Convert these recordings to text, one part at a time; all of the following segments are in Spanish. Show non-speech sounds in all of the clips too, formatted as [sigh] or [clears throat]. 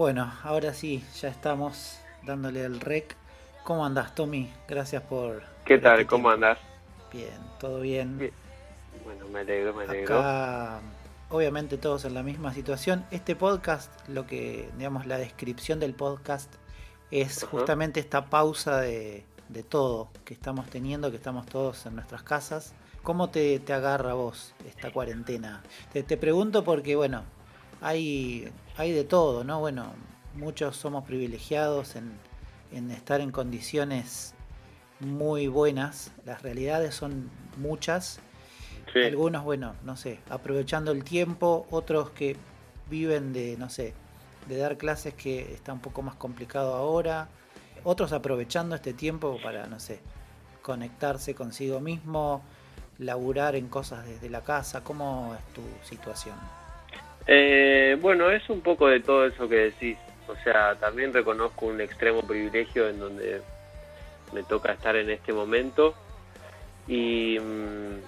Bueno, ahora sí, ya estamos dándole el rec. ¿Cómo andás, Tommy? Gracias por... ¿Qué tal? este ¿Cómo andás? Bien, todo bien. Bien. Bueno, me alegro, me alegro. Acá, obviamente todos en la misma situación. Este podcast, lo que, digamos, la descripción del podcast es justamente esta pausa de, de todo que estamos teniendo, que estamos todos en nuestras casas. ¿Cómo te, te agarra vos esta cuarentena? Te, te pregunto porque, bueno, hay, hay de todo, ¿no? Bueno, muchos somos privilegiados en, en estar en condiciones muy buenas. Las realidades son muchas Sí. algunos, bueno, no sé, aprovechando el tiempo, otros que viven de, no sé, de dar clases que está un poco más complicado ahora, otros aprovechando este tiempo para, no sé, conectarse consigo mismo, laburar en cosas desde la casa, ¿cómo es tu situación? Eh, bueno, es un poco de todo eso que decís. O sea, también reconozco un extremo privilegio en donde me toca estar en este momento. Y, mm,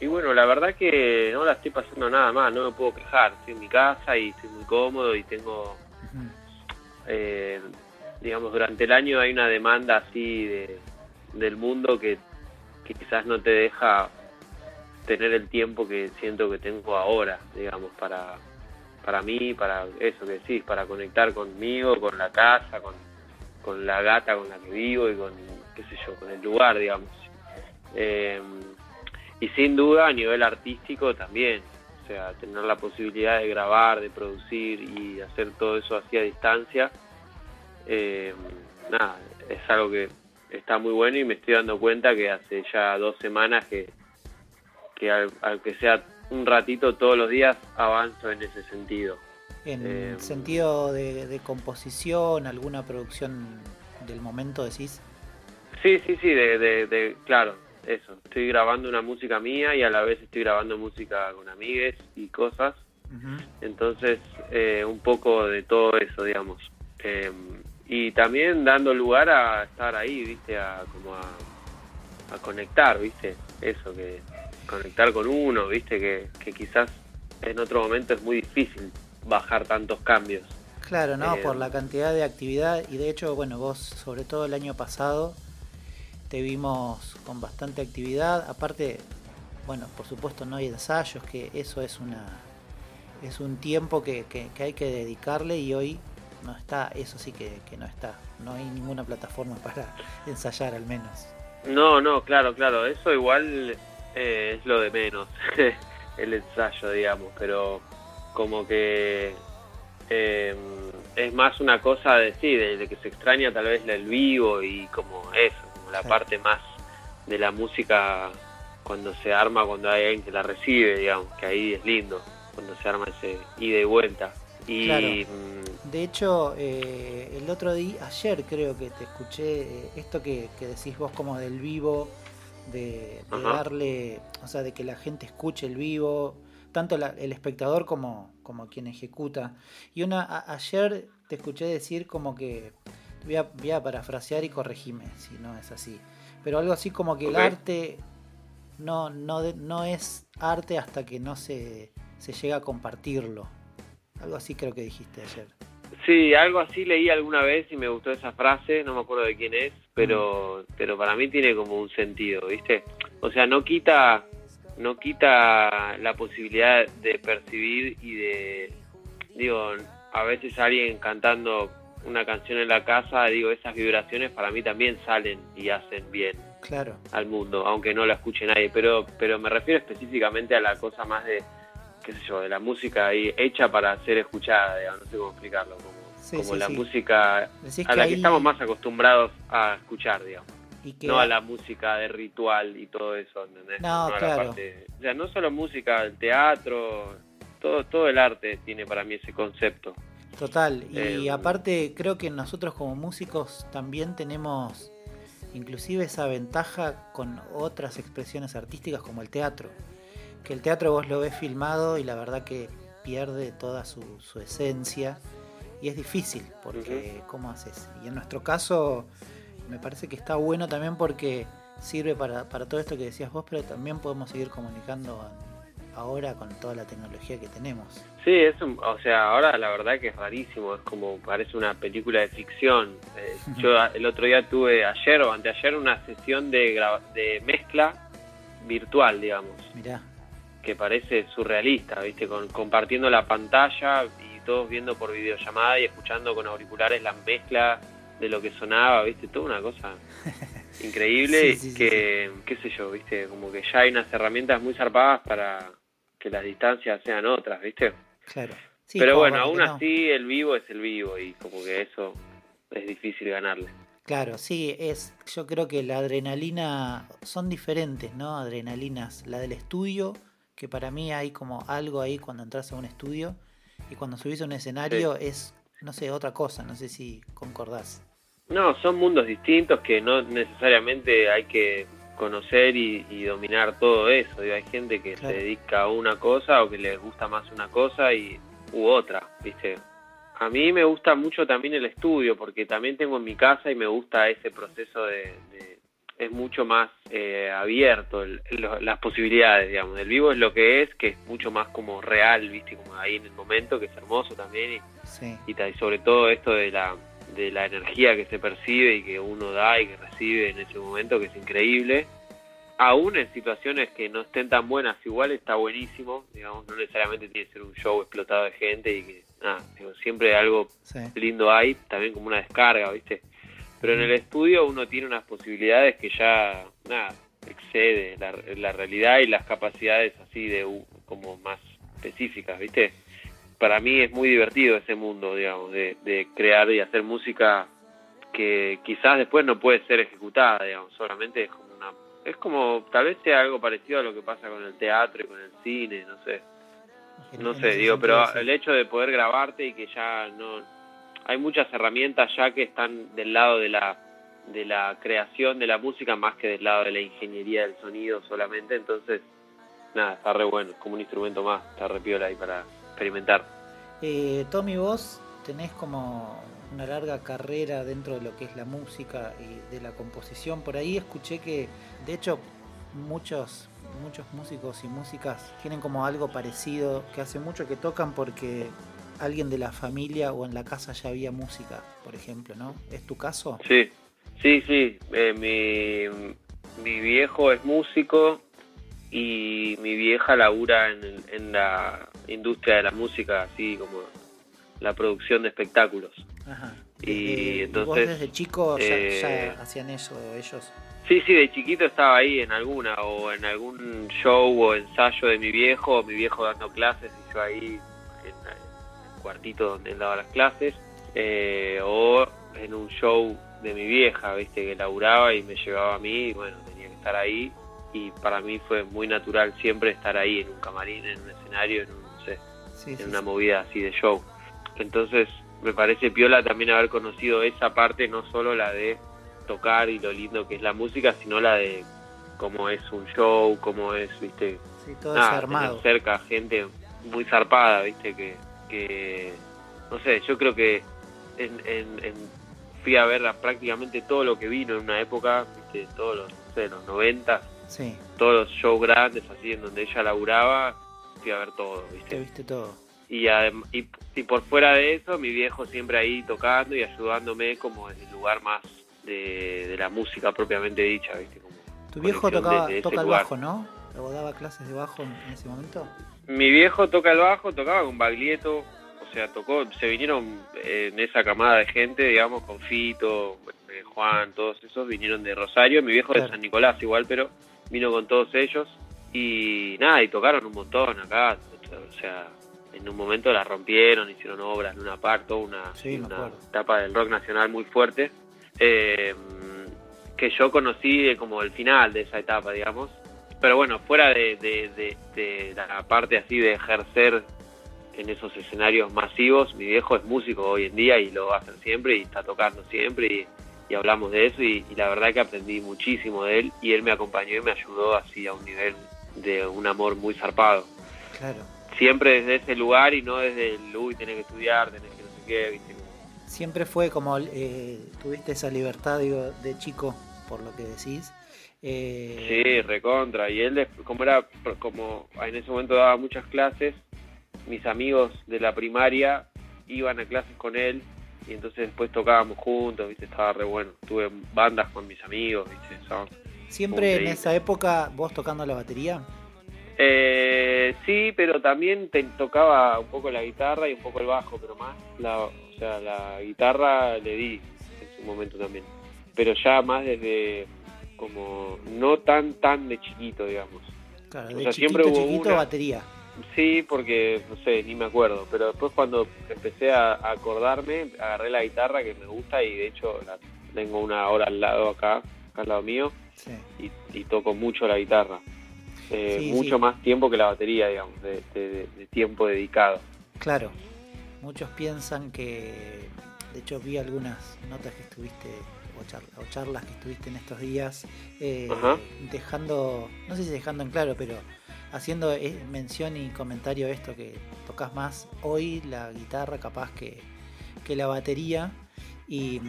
y bueno, la verdad que no la estoy pasando nada mal, no me puedo quejar. Estoy en mi casa y estoy muy cómodo y tengo eh, digamos, durante el año hay una demanda así de, del mundo que, que quizás no te deja tener el tiempo que siento que tengo ahora, digamos, para, para mí, para eso que decís, para conectar conmigo, con la casa, con, con la gata con la que vivo y con, qué sé yo, con el lugar, digamos. Eh, y sin duda a nivel artístico también, o sea, tener la posibilidad de grabar, de producir y hacer todo eso así a distancia, eh, nada, es algo que está muy bueno y me estoy dando cuenta que hace ya dos semanas que, que al, al que sea un ratito todos los días avanzo en ese sentido. En Eh, sentido de, de composición, alguna producción del momento, decís. Sí, sí, sí, de, de, de- claro, eso. Estoy grabando una música mía y a la vez estoy grabando música con amigues y cosas. Entonces, eh, un poco de todo eso, digamos. Eh, y también dando lugar a estar ahí, ¿viste? A, como a, a conectar, ¿viste? Eso, que conectar con uno, ¿viste? Que, que quizás en otro momento es muy difícil bajar tantos cambios. Claro, ¿no? Eh, Por la cantidad de actividad y de hecho, bueno, vos sobre todo el año pasado te vimos con bastante actividad. Aparte, bueno, por supuesto no hay ensayos, que eso es una es un tiempo que, que- que hay que dedicarle y hoy no está, eso sí que, que no está. No hay ninguna plataforma [laughs] para ensayar al menos. No, no, claro, claro, eso igual eh, es lo de menos, [laughs] el ensayo, digamos, pero como que eh, es más una cosa de sí, de, de que se extraña tal vez el vivo y como eso, como la parte más de la música cuando se arma, cuando hay alguien que la recibe, digamos, que ahí es lindo, cuando se arma ese ida y vuelta. Y Claro. mm, De hecho, eh, el otro día, ayer creo que te escuché eh, esto que, que decís vos como del vivo, de, darle, o sea, de que la gente escuche el vivo, tanto la- el espectador como, como quien ejecuta. Y una a- ayer te escuché decir como que, voy a, voy a parafrasear y corregime si no es así, pero algo así como que el arte no, no, no es arte hasta que no se, se llega a compartirlo. Algo así creo que dijiste ayer. Sí, algo así leí alguna vez y me gustó esa frase, no me acuerdo de quién es, pero pero para mí tiene como un sentido, ¿viste? O sea, no quita no quita la posibilidad de percibir y de digo, a veces alguien cantando una canción en la casa, digo, esas vibraciones para mí también salen y hacen bien Claro, al mundo, aunque no la escuche nadie, pero pero me refiero específicamente a la cosa más de qué sé yo, de la música ahí hecha para ser escuchada, digamos, no sé cómo explicarlo, como, Sí, como sí, la sí. música decís a que la ahí- que estamos más acostumbrados a escuchar, digamos, y que no a la música de ritual y todo eso, ¿entendés? No, a la claro. parte- o sea, no solo música, el teatro, todo, todo el arte tiene para mí ese concepto. Total, y Eh, aparte creo que nosotros como músicos también tenemos inclusive esa ventaja con otras expresiones artísticas como el teatro. Que el teatro vos lo ves filmado y la verdad que pierde toda su, su esencia y es difícil porque ¿cómo haces? Y en nuestro caso me parece que está bueno también porque sirve para, para todo esto que decías vos, pero también podemos seguir comunicando ahora con toda la tecnología que tenemos. Sí, es o sea, ahora la verdad que es rarísimo, es como parece una película de ficción. Eh, yo el otro día tuve, ayer o anteayer, una sesión de, de mezcla virtual, digamos. Mirá. Que parece surrealista, ¿viste? Con, compartiendo la pantalla y todos viendo por videollamada y escuchando con auriculares la mezcla de lo que sonaba, ¿viste? Toda una cosa [laughs] increíble que, qué sé yo, ¿viste? Como que ya hay unas herramientas muy zarpadas para que las distancias sean otras, ¿viste? Claro. Pero bueno, aún así el vivo es el vivo y como que eso es difícil ganarle. Claro, sí, es, yo creo que la adrenalina son diferentes, ¿no? Adrenalinas, la del estudio, que para mí hay como algo ahí cuando entras a un estudio y cuando subís a un escenario es, no sé, otra cosa, no sé si concordás. No, son mundos distintos que no necesariamente hay que conocer y, dominar todo eso. hay gente que se dedica a una cosa o que les gusta más una cosa y u otra, ¿viste? A mí me gusta mucho también el estudio porque también tengo en mi casa y me gusta ese proceso de... es mucho más eh, abierto las posibilidades, digamos. El vivo es lo que es, que es mucho más como real, ¿viste? Como ahí en el momento, que es hermoso también. Y, y sobre todo esto de la de la energía que se percibe y que uno da y que recibe en ese momento, que es increíble. Aún en situaciones que no estén tan buenas, igual está buenísimo, digamos, no necesariamente tiene que ser un show explotado de gente y que, nada, siempre algo lindo hay, también como una descarga, ¿viste? Pero en el estudio uno tiene unas posibilidades que ya, nada, excede la, la realidad y las capacidades así de como más específicas, ¿viste? para mí es muy divertido ese mundo, digamos, de, crear y hacer música que quizás después no puede ser ejecutada, digamos, solamente es como una... Es como, tal vez sea algo parecido a lo que pasa con el teatro y con el cine, no sé. No sé, digo, pero el hecho de poder grabarte y que ya no... Hay muchas herramientas ya que están del lado de la de la creación de la música más que del lado de la ingeniería del sonido solamente, entonces nada, está re bueno, como un instrumento más, está re piola ahí para, experimentar. Eh, Tommy, vos tenés como una larga carrera dentro de lo que es la música y de la composición. Por ahí escuché que, de hecho, muchos, muchos músicos y músicas tienen como algo parecido, que hace mucho que tocan porque alguien de la familia o en la casa ya había música, por ejemplo, ¿no? ¿Es tu caso? Sí, sí, sí. Eh, mi, mi viejo es músico y mi vieja labura en, en, la industria de la música, así como la producción de espectáculos. Ajá. Y entonces... desde chico ya, eh, hacían eso ellos? Sí, sí, de chiquito estaba ahí en alguna, o en algún show o ensayo de mi viejo, mi viejo dando clases y yo ahí cuartito donde él daba las clases, eh, o en un show de mi vieja, viste, que laburaba y me llevaba a mí, y bueno, tenía que estar ahí y para mí fue muy natural siempre estar ahí en un camarín, en un escenario, en, un, en una movida así de show. Entonces me parece piola también haber conocido esa parte, no solo la de tocar y lo lindo que es la música, sino la de cómo es un show, cómo es, viste, todo armado. cerca gente muy zarpada, viste, que, que no sé, yo creo que en, en, fui a ver prácticamente todo lo que vino en una época, viste, todos los, no sé, los 90 todos los shows grandes, así, en donde ella laburaba, fui a ver todo, ¿viste? viste todo. Y, y, por fuera de eso, mi viejo siempre ahí tocando y ayudándome como en el lugar más de, la música propiamente dicha, ¿viste? Como tu viejo tocaba, toca el bajo, ¿no? ¿O daba clases de bajo en, ese momento? Mi viejo toca el bajo, tocaba con Baglietto, o sea, tocó, se vinieron en esa camada de gente, digamos, con Fito, eh, Juan, todos esos vinieron de Rosario, mi viejo de San Nicolás igual, pero vino con todos ellos y nada, y tocaron un montón acá, o sea, en un momento la rompieron, hicieron obras, Luna Park, toda una, una etapa del rock nacional muy fuerte, eh, que yo conocí como el final de esa etapa, digamos. Pero bueno, fuera de, de, la parte así de ejercer en esos escenarios masivos, mi viejo es músico hoy en día y lo hacer siempre y está tocando siempre y y hablamos de eso y, la verdad que aprendí muchísimo de él y él me acompañó y me ayudó así a un nivel de un amor muy zarpado. Claro. Siempre desde ese lugar y no desde el, uy, tenés que estudiar, tenés que no sé qué, ¿viste? Siempre fue como, eh, tuviste esa libertad, digo, de chico, por lo que decís. Eh... Sí, recontra. Y él, como era, como en ese momento daba muchas clases, mis amigos de la primaria iban a clases con él y entonces después tocábamos juntos, viste, estaba re bueno. Tuve bandas con mis amigos, viste, ¿Siempre en esa época vos tocando la batería? Eh, sí, pero también te tocaba un poco la guitarra y un poco el bajo, pero más la, o sea, la guitarra le di en su momento también. Pero ya más desde como no tan tan de chiquito, digamos. Claro, de siempre hubo chiquito batería. Sí, porque no sé, ni me acuerdo, pero después cuando empecé a, acordarme, agarré la guitarra que me gusta y de hecho la tengo una hora al lado acá, acá al lado mío, y, toco mucho la guitarra. Eh, mucho más tiempo que la batería, digamos, de, tiempo dedicado. Claro, muchos piensan que, de hecho vi algunas notas que estuviste o, charlas que estuviste en estos días, eh, dejando, no sé si dejando en claro, pero haciendo eh, mención y comentario esto que tocas más hoy la guitarra capaz que, que la batería y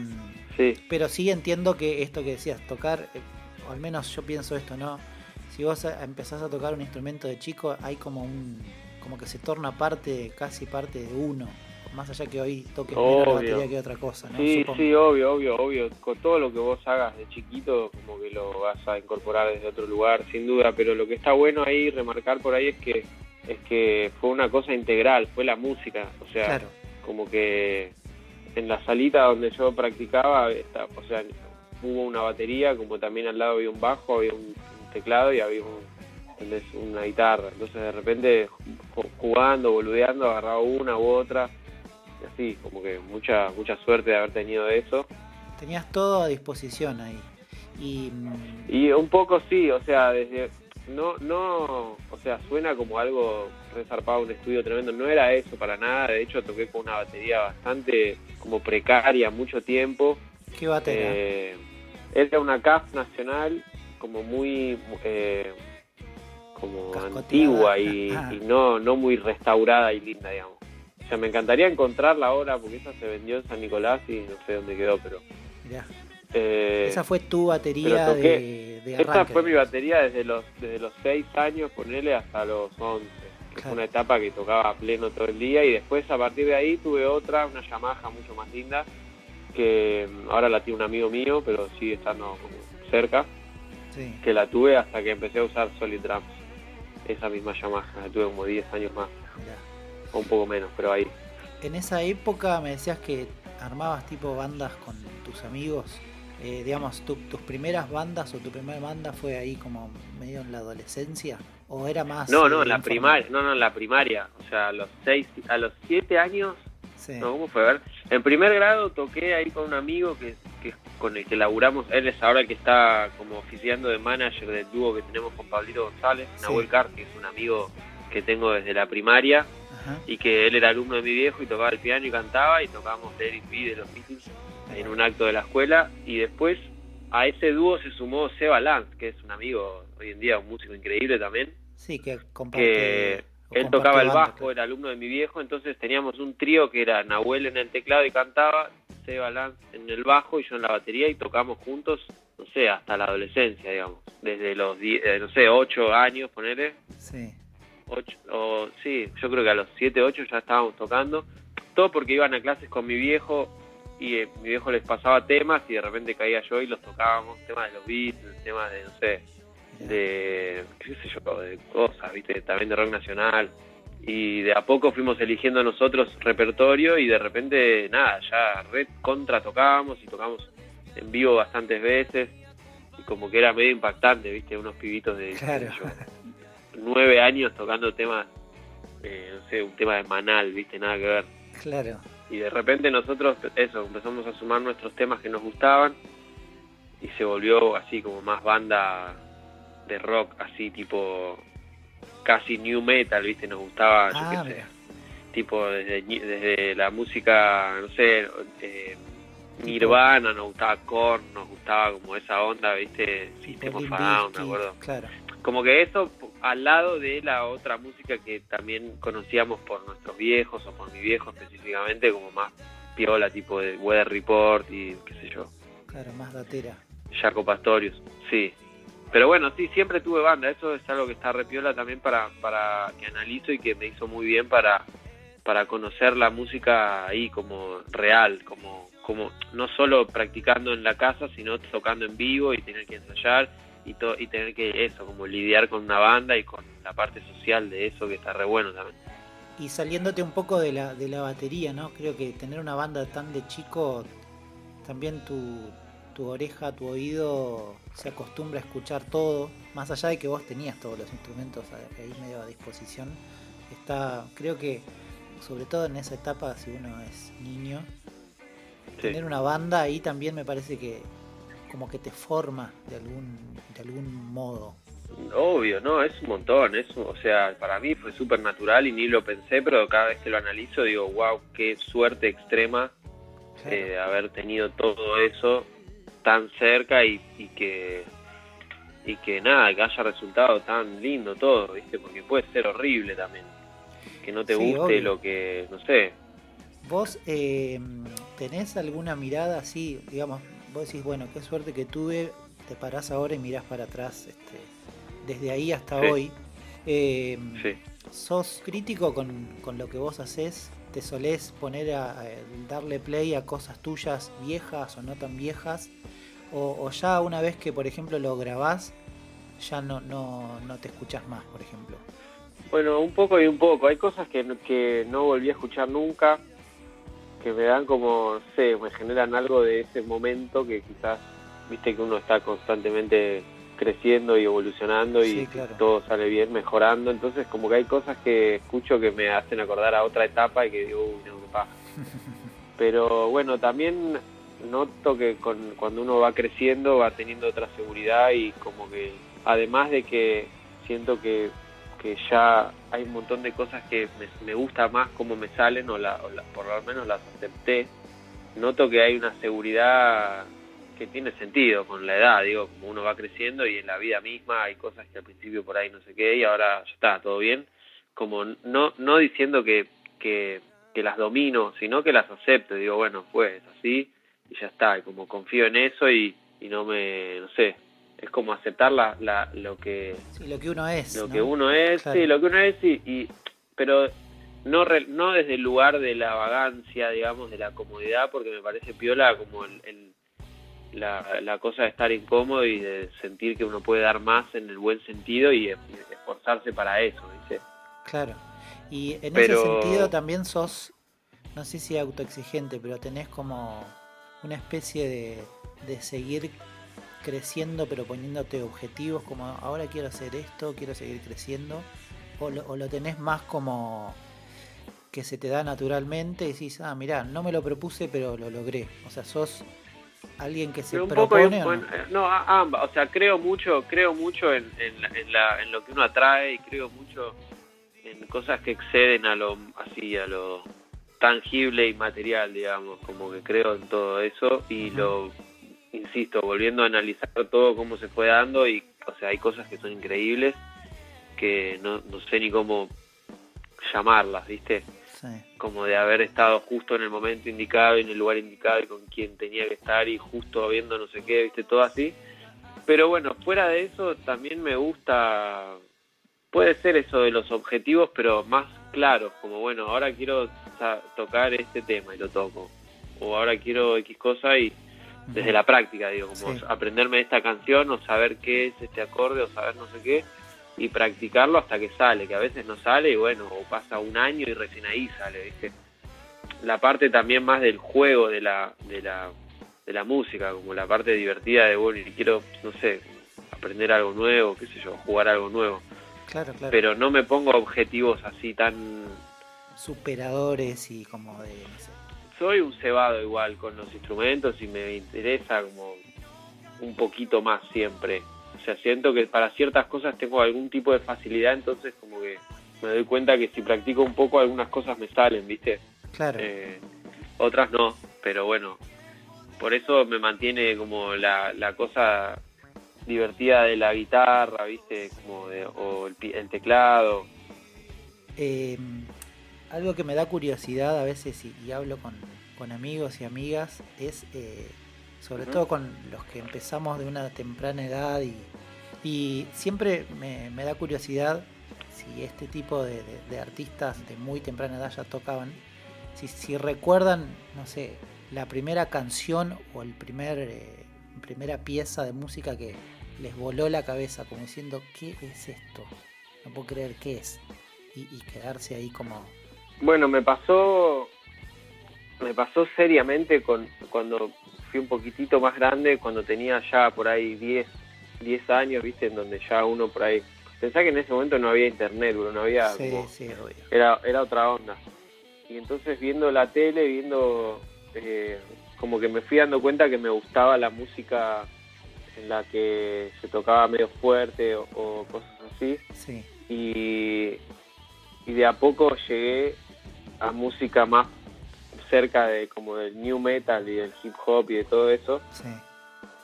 sí. pero sí entiendo que esto que decías tocar o al menos yo pienso esto no si vos empezás a tocar un instrumento de chico hay como un como que se torna parte casi parte de uno más allá que hoy toques menos la batería que otra cosa, ¿no? Sí, sí, obvio, obvio, obvio. Con todo lo que vos hagas de chiquito, como que lo vas a incorporar desde otro lugar, sin duda. Pero lo que está bueno ahí, remarcar por ahí, es que es que fue una cosa integral, fue la música. O sea, como que en la salita donde yo practicaba, o sea, hubo una batería, como también al lado había un bajo, había un, teclado y había una guitarra. Entonces de repente jugando, boludeando, agarraba una u otra así, como que mucha mucha suerte de haber tenido eso. Tenías todo a disposición ahí. Y, mm, y un poco sí, o sea, desde no no, o sea, suena como algo resarpado, un estudio tremendo, no era eso para nada, de hecho toqué con una batería bastante como precaria mucho tiempo. ¿Qué batería? Eh, era una CAF nacional como muy eh, como antigua y, ah. y, no no muy restaurada y linda, digamos. O sea, me encantaría encontrarla ahora porque esa se vendió en San Nicolás y no sé dónde quedó, pero... Eh, esa fue tu batería de, de Esa fue mi batería desde los desde los 6 años, ponerle hasta los 11. Fue una etapa que tocaba a pleno todo el día y después a partir de ahí tuve otra, una Yamaha mucho más linda, que mm, ahora la tiene un amigo mío, pero sigue estando cerca, que la tuve hasta que empecé a usar Solid Drums. Esa misma Yamaha, la tuve como 10 años más un poco menos, pero ahí. En esa época me decías que armabas tipo bandas con tus amigos. Eh, digamos, tus primeras bandas o tu primera banda fue ahí como medio en la adolescencia o era más no no en la primaria no no en la primaria o sea a los seis a los siete años no cómo fue a ver en primer grado toqué ahí con un amigo que, que con el que laburamos él es ahora el que está como oficiando de manager del dúo que tenemos con Pablito González Nahuel Car que es un amigo que tengo desde la primaria y que él era alumno de mi viejo y tocaba el piano y cantaba y tocábamos Eric B de los Beatles en un acto de la escuela. Y después a ese dúo se sumó Seba Lance, que es un amigo hoy en día, un músico increíble también. Sí, que comparte, él tocaba el bajo, era alumno de mi viejo, entonces teníamos un trío que era Nahuel en el teclado y cantaba, Seba Lance en el bajo y yo en la batería y tocamos juntos, no sé, hasta la adolescencia, digamos, desde los, eh, no sé, ocho años, ponele. Sí ocho, o, sí, yo creo que a los 7, 8 ya estábamos tocando, todo porque iban a clases con mi viejo y eh, mi viejo les pasaba temas y de repente caía yo y los tocábamos, temas de los Beatles, temas de, no sé, de, qué sé yo, de cosas, viste, también de rock nacional. Y de a poco fuimos eligiendo nosotros repertorio y de repente, nada, ya red contra tocábamos y tocamos en vivo bastantes veces. Y como que era medio impactante, viste, unos pibitos de nueve años tocando temas, eh, no sé, un tema de Manal, viste, nada que ver. Claro. Y de repente nosotros, eso, empezamos a sumar nuestros temas que nos gustaban y se volvió así como más banda de rock, así tipo casi new metal, viste, nos gustaba, yo qué ah, sé, tipo desde, desde la música, no sé, eh, Nirvana, nos gustaba Korn, nos gustaba como esa onda, viste, Sistema Down, me acuerdo. Claro. Como que eso al lado de la otra música que también conocíamos por nuestros viejos o por mi viejo específicamente, como más piola, tipo de Weather Report y qué sé yo. Claro, más datera. Jaco Pastorius, sí. pero bueno, sí, siempre tuve banda, eso es algo que está repiola también para, para que analizo y que me hizo muy bien para, para conocer la música ahí como real, como, como no solo practicando en la casa, sino tocando en vivo y tener que ensayar y, y tener que eso, como lidiar con una banda y con la parte social de eso que está re bueno también. Y saliéndote un poco de la, de la batería, ¿no? Creo que tener una banda tan de chico, también tu, tu oreja, tu oído se acostumbra a escuchar todo, más allá de que vos tenías todos los instrumentos ahí medio a disposición. Está, creo que, sobre todo en esa etapa, si uno es niño, tener una banda ahí también me parece que como que te forma de algún, de algún modo. Obvio, no, es un montón, es, o sea, para mí fue súper natural y ni lo pensé, pero cada vez que lo analizo digo, wow, qué suerte extrema eh, haber tenido todo eso tan cerca y, que y que nada, que haya resultado tan lindo todo, ¿viste? Porque puede ser horrible también. Que no te guste lo que, no sé. ¿Vos eh, tenés alguna mirada así, digamos, vos decís, bueno, qué suerte que tuve, te parás ahora y mirás para atrás, este, desde ahí hasta hoy. Eh, ¿Sos crítico con, con, lo que vos haces? ¿Te solés poner a, darle play a cosas tuyas viejas o no tan viejas? O, ya una vez que, por ejemplo, lo grabás, ya no, no, no te escuchas más, por ejemplo? Bueno, un poco y un poco. Hay cosas que, que no volví a escuchar nunca, que me dan como, no sé, me generan algo de ese momento que quizás, viste que uno está constantemente creciendo y evolucionando y todo sale bien, mejorando. Entonces, como que hay cosas que escucho que me hacen acordar a otra etapa y que digo, uy, no, qué pasa. [laughs] Pero bueno, también noto que con, cuando uno va creciendo va teniendo otra seguridad y como que además de que siento que, que ya hay un montón de cosas que me, gusta más como me salen o, la, por lo menos las acepté, noto que hay una seguridad que tiene sentido con la edad, digo, como uno va creciendo y en la vida misma hay cosas que al principio por ahí no sé qué y ahora ya está, todo bien, como no, no diciendo que, que, que las domino, sino que las acepto, digo, bueno, pues así, y ya está, y como confío en eso y, y no me, no sé, es como aceptar la, la, lo que lo que uno es lo que uno es sí lo que uno es y, y pero no no desde el lugar de la vagancia digamos de la comodidad porque me parece piola como el, la, la, cosa de estar incómodo y de sentir que uno puede dar más en el buen sentido y, esforzarse para eso ¿viste? claro. Y en ese sentido también sos no sé si autoexigente pero tenés como una especie de, de seguir creciendo pero poniéndote objetivos como ahora quiero hacer esto, quiero seguir creciendo? ¿O lo, o lo tenés más como que se te da naturalmente y decís, ah, mirá, no me lo propuse pero lo logré? O sea, sos alguien que se propone no? no? ambas, o sea, creo mucho, creo mucho en, en, la, en lo que uno atrae y creo mucho en cosas que exceden a lo así a lo tangible y material, digamos, como que creo en todo eso y lo, insisto, volviendo a analizar todo cómo se fue dando y, o sea, hay cosas que son increíbles que no, no sé ni cómo llamarlas, ¿viste? Como de haber estado justo en el momento indicado y en el lugar indicado y con quien tenía que estar y justo viendo no sé qué, ¿viste? Todo así. Pero bueno, fuera de eso también me gusta, puede ser eso de los objetivos, pero más claros, como bueno, ahora quiero tocar este tema y lo toco. O ahora quiero X cosa y desde la práctica, digo, como aprenderme esta canción o saber qué es este acorde o saber no sé qué y practicarlo hasta que sale, que a veces no sale y bueno, o pasa un año y recién ahí sale, ¿viste? La parte también más del juego de la, de la, de la música, como la parte divertida de, bueno, y quiero, no sé, aprender algo nuevo, qué sé yo, jugar algo nuevo. Claro, claro. Pero no me pongo objetivos así tan superadores y como de, Soy un cebado igual con los instrumentos y me interesa como un poquito más siempre. O sea, siento que para ciertas cosas tengo algún tipo de facilidad, entonces como que me doy cuenta que si practico un poco algunas cosas me salen, ¿viste? Claro. Eh, otras no, pero bueno, por eso me mantiene como la, la cosa divertida de la guitarra, ¿viste? Como de, o el, el teclado. Eh, algo que me da curiosidad a veces y, hablo con, amigos y amigas es, eh, sobre todo con los que empezamos de una temprana edad y, Y siempre me, da curiosidad si este tipo de, artistas de muy temprana edad ya tocaban, si, si recuerdan, no sé, la primera canción o el primer eh, primera pieza de música que les voló la cabeza, como diciendo, ¿qué es esto? No puedo creer qué es. Y, y quedarse ahí como... Bueno, me pasó, me pasó seriamente con, cuando fui un poquitito más grande, cuando tenía ya por ahí 10, 10 años, viste, en donde ya uno por ahí... Pensá que en ese momento no había internet, no había... Sí, sí, Era, era otra onda. Y entonces viendo la tele, viendo... Eh, como que me fui dando cuenta que me gustaba la música en la que se tocaba medio fuerte o, cosas así. Sí. Y, y de a poco llegué a música más cerca de como del new metal y del hip hop y de todo eso. Sí.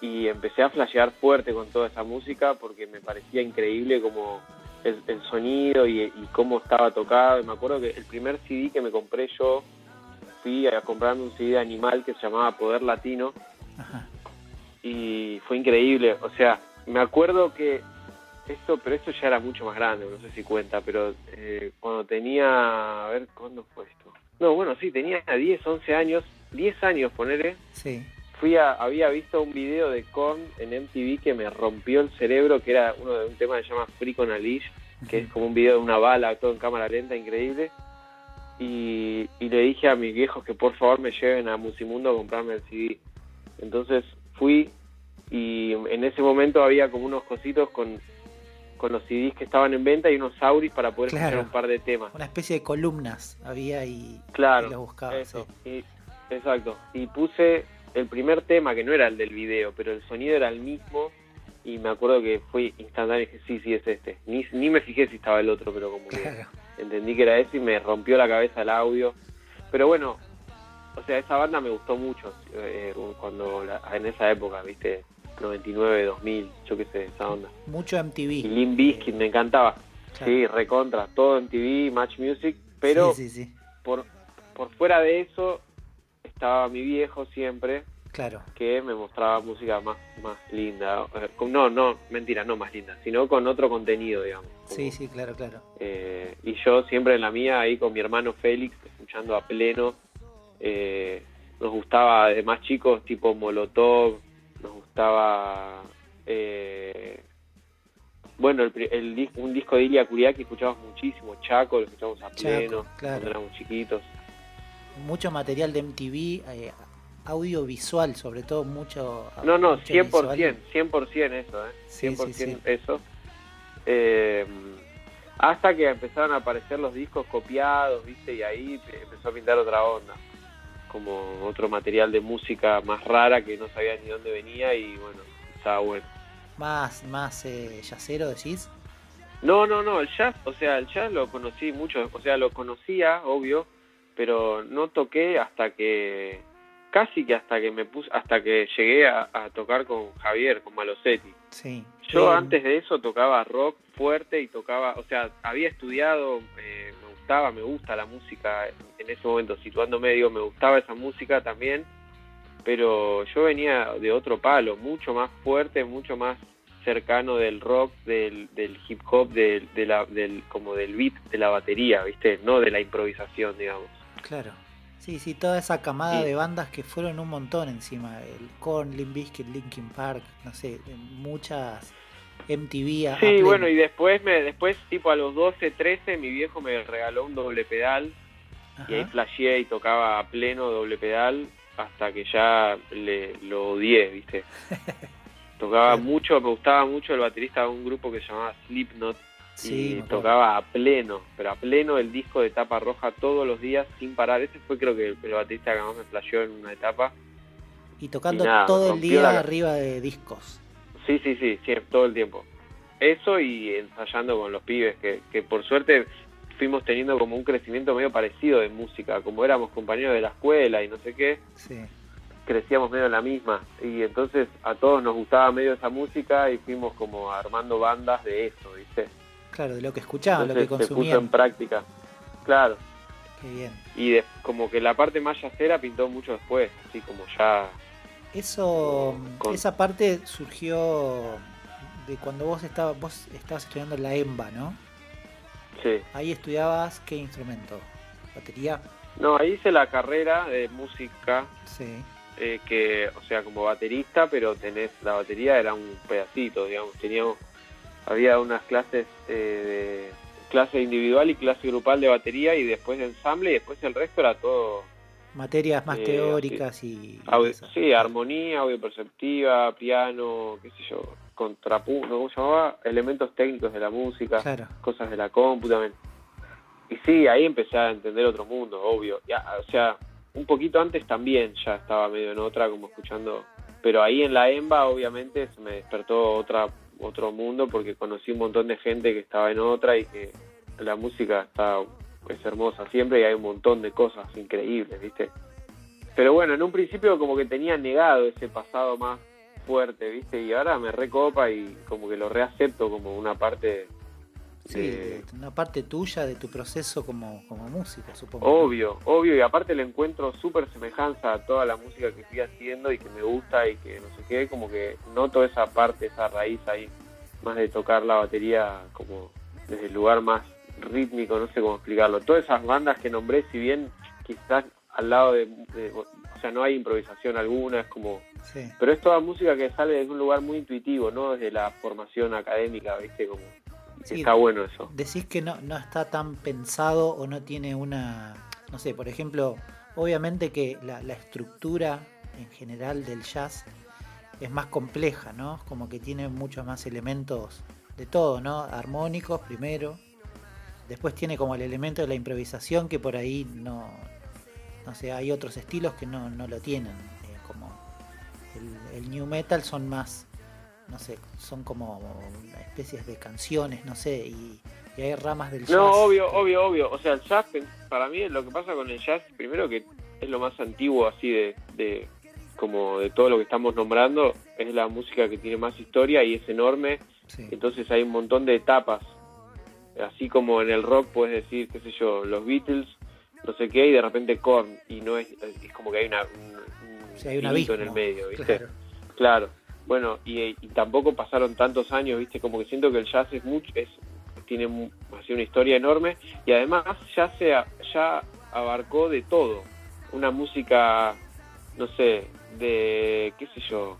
Y empecé a flashear fuerte con toda esa música porque me parecía increíble como el, sonido y, y, cómo estaba tocado. Y me acuerdo que el primer CD que me compré yo fui a comprarme un CD de animal que se llamaba Poder Latino. Y fue increíble. O sea, me acuerdo que esto, pero esto ya era mucho más grande, no sé si cuenta, pero eh, cuando tenía, a ver, ¿cuándo fue esto? No, bueno, sí, tenía 10, 11 años, 10 años, ponerle. Sí. Fui a, había visto un video de Korn en MTV que me rompió el cerebro, que era uno de un tema que se llama Freak on a Leash, que es como un video de una bala, todo en cámara lenta, increíble y, le dije a mis viejos que por favor me lleven a Musimundo a comprarme el CD. Entonces fui y en ese momento había como unos cositos con, con los CDs que estaban en venta y unos auris para poder escuchar un par de temas. Una especie de columnas había y, claro, los buscaba. Eso, exacto. Y puse el primer tema, que no era el del video, pero el sonido era el mismo. Y me acuerdo que fue instantáneo y dije, sí, sí, es este. Ni, ni me fijé si estaba el otro, pero como que entendí que era ese y me rompió la cabeza el audio. Pero bueno, o sea, esa banda me gustó mucho eh, cuando en esa época, viste, 99, 2000, yo qué sé, esa onda. Mucho MTV. Y Limp Bizkit me encantaba. Sí, recontra, todo MTV, Match Music, pero Por, por fuera de eso estaba mi viejo siempre, Claro. Que me mostraba música más, más linda. No, no, mentira, no más linda, sino con otro contenido, digamos. sí, sí, claro, claro. Eh, y yo siempre en la mía, ahí con mi hermano Félix, escuchando a pleno. Eh, nos gustaba de más chicos, tipo Molotov, nos gustaba. Eh, bueno, el, un disco de Ilia Kuriaki escuchábamos muchísimo, Chaco, lo escuchábamos a pleno cuando éramos chiquitos. Mucho material de MTV, audiovisual, sobre todo mucho. No, no, 100%, 100% eso, ¿eh? 100% eso. Eh, hasta que empezaron a aparecer los discos copiados, ¿viste? Y ahí empezó a pintar otra onda. Como otro material de música más rara que no sabía ni dónde venía y bueno, estaba bueno. ¿Más, más eh, jazzero decís? No, no, no, el jazz, o sea, el jazz lo conocí mucho, o sea, lo conocía, obvio, pero no toqué hasta que casi que hasta que me puse, hasta que llegué a, tocar con Javier, con Malosetti. Sí. Yo antes de eso tocaba rock fuerte y tocaba, o sea, había estudiado, eh, gustaba, me gusta la música en ese momento, situándome, digo, me gustaba esa música también, pero yo venía de otro palo, mucho más fuerte, mucho más cercano del rock, del, del hip hop, del, de la, del, como del beat de la batería, ¿viste? No de la improvisación, digamos. Claro. Sí, sí, toda esa camada de bandas que fueron un montón encima. El Korn, Limp Bizkit, Linkin Park, no sé, muchas MTV. sí, bueno, y después, me, después tipo a los 12, 13, mi viejo me regaló un doble pedal. Y ahí flasheé y tocaba a pleno doble pedal hasta que ya le, lo odié, ¿viste? [laughs] Tocaba mucho, me gustaba mucho el baterista de un grupo que se llamaba Slipknot Sí, y tocaba a pleno, pero a pleno el disco de tapa roja todos los días sin parar. Ese fue creo que el, baterista que más me flasheó en una etapa. Y tocando todo el día arriba de discos. Sí, sí, sí, sí, todo el tiempo. Eso y ensayando con los pibes, que, que por suerte fuimos teniendo como un crecimiento medio parecido de música, como éramos compañeros de la escuela y no sé qué. Sí. Crecíamos medio en la misma y entonces a todos nos gustaba medio esa música y fuimos como armando bandas de eso, ¿viste? Claro, de lo que escuchaban, lo que consumían. Se puso en práctica, claro. Qué bien. Y como que la parte más yacera pintó mucho después, así como ya... Eso, esa parte surgió de cuando vos estabas, vos estabas estudiando la EMBA, ¿no? Sí. Ahí estudiabas qué instrumento? ¿Batería? No, ahí hice la carrera de música, Sí. eh, que, o sea, como baterista, pero tenés, la batería era un pedacito, digamos, teníamos, había unas clases eh, de clase individual y clase grupal de batería y después de ensamble y después el resto era todo Materias más Eh, teóricas y... Audio- sí, armonía, audio perceptiva, piano, qué sé yo, contrapunto, ¿cómo se llamaba? Elementos técnicos de la música, Claro. cosas de la compu también. Y sí, ahí empecé a entender otro mundo, obvio. Ya, o sea, un poquito antes también ya estaba medio en otra, como escuchando. Pero ahí en la EMBA, obviamente, se me despertó otra otro mundo porque conocí un montón de gente que estaba en otra y que la música está es hermosa siempre y hay un montón de cosas increíbles, ¿viste? Pero bueno, en un principio como que tenía negado ese pasado más fuerte, ¿viste? Y ahora me recopa y como que lo reacepto como una parte Sí, de- de- una parte tuya de tu proceso como, como músico, supongo. Obvio, obvio, y aparte le encuentro súper semejanza a toda la música que estoy haciendo y que me gusta y que no sé qué, como que noto esa parte, esa raíz ahí, más de tocar la batería como desde el lugar más rítmico, no sé cómo explicarlo. Todas esas bandas que nombré, si bien quizás al lado de, de- o sea, no hay improvisación alguna, es como, Sí. pero es toda música que sale desde un lugar muy intuitivo, no desde la formación académica, ¿viste? Como, Sí. está bueno eso. Decís que no, no está tan pensado o no tiene una, no sé, por ejemplo, obviamente que la, la estructura en general del jazz es más compleja, ¿no? Como que tiene muchos más elementos de todo, ¿no? Armónicos primero, después tiene como el elemento de la improvisación que por ahí no, no sé, hay otros estilos que no, no lo tienen, eh, como el, el new metal son más no sé, son como especies de canciones, no sé, y, y hay ramas del jazz. No, obvio, que- obvio, obvio. O sea, el jazz, para mí lo que pasa con el jazz, primero que es lo más antiguo así de, de como de todo lo que estamos nombrando, es la música que tiene más historia y es enorme, Sí, entonces hay un montón de etapas. Así como en el rock puedes decir, qué sé yo, los Beatles, no sé qué, y de repente Korn, y no es, es como que hay una, un, un sí, hay un infinito abismo. en el medio, ¿viste? Claro. Claro, bueno, y, y tampoco pasaron tantos años, viste, como que siento que el jazz es mucho, es, tiene así una historia enorme y además ya se ya abarcó de todo, una música, no sé, de qué sé yo,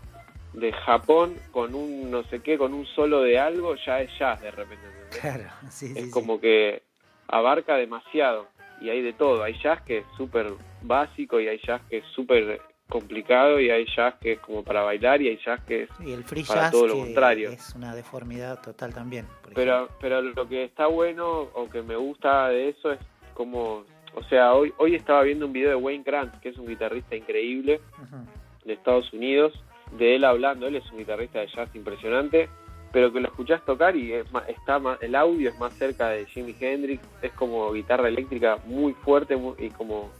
de Japón con un no sé qué, con un solo de algo, ya es jazz de repente, ¿entendés? Claro, [laughs] sí, es sí. como que abarca demasiado y hay de todo. Hay jazz que es súper básico y hay jazz que es súper complicado y hay jazz que es como para bailar y hay jazz que es... Y el free para jazz todo lo que contrario. es una deformidad total también. Pero, pero lo que está bueno o que me gusta de eso es como... O sea, hoy, hoy estaba viendo un video de Wayne Krantz, que es un guitarrista increíble de Estados Unidos, de él hablando, él es un guitarrista de jazz impresionante, pero que lo escuchás tocar y es más- está más, el audio es más cerca de Jimi Hendrix, es como guitarra eléctrica muy fuerte muy- y como,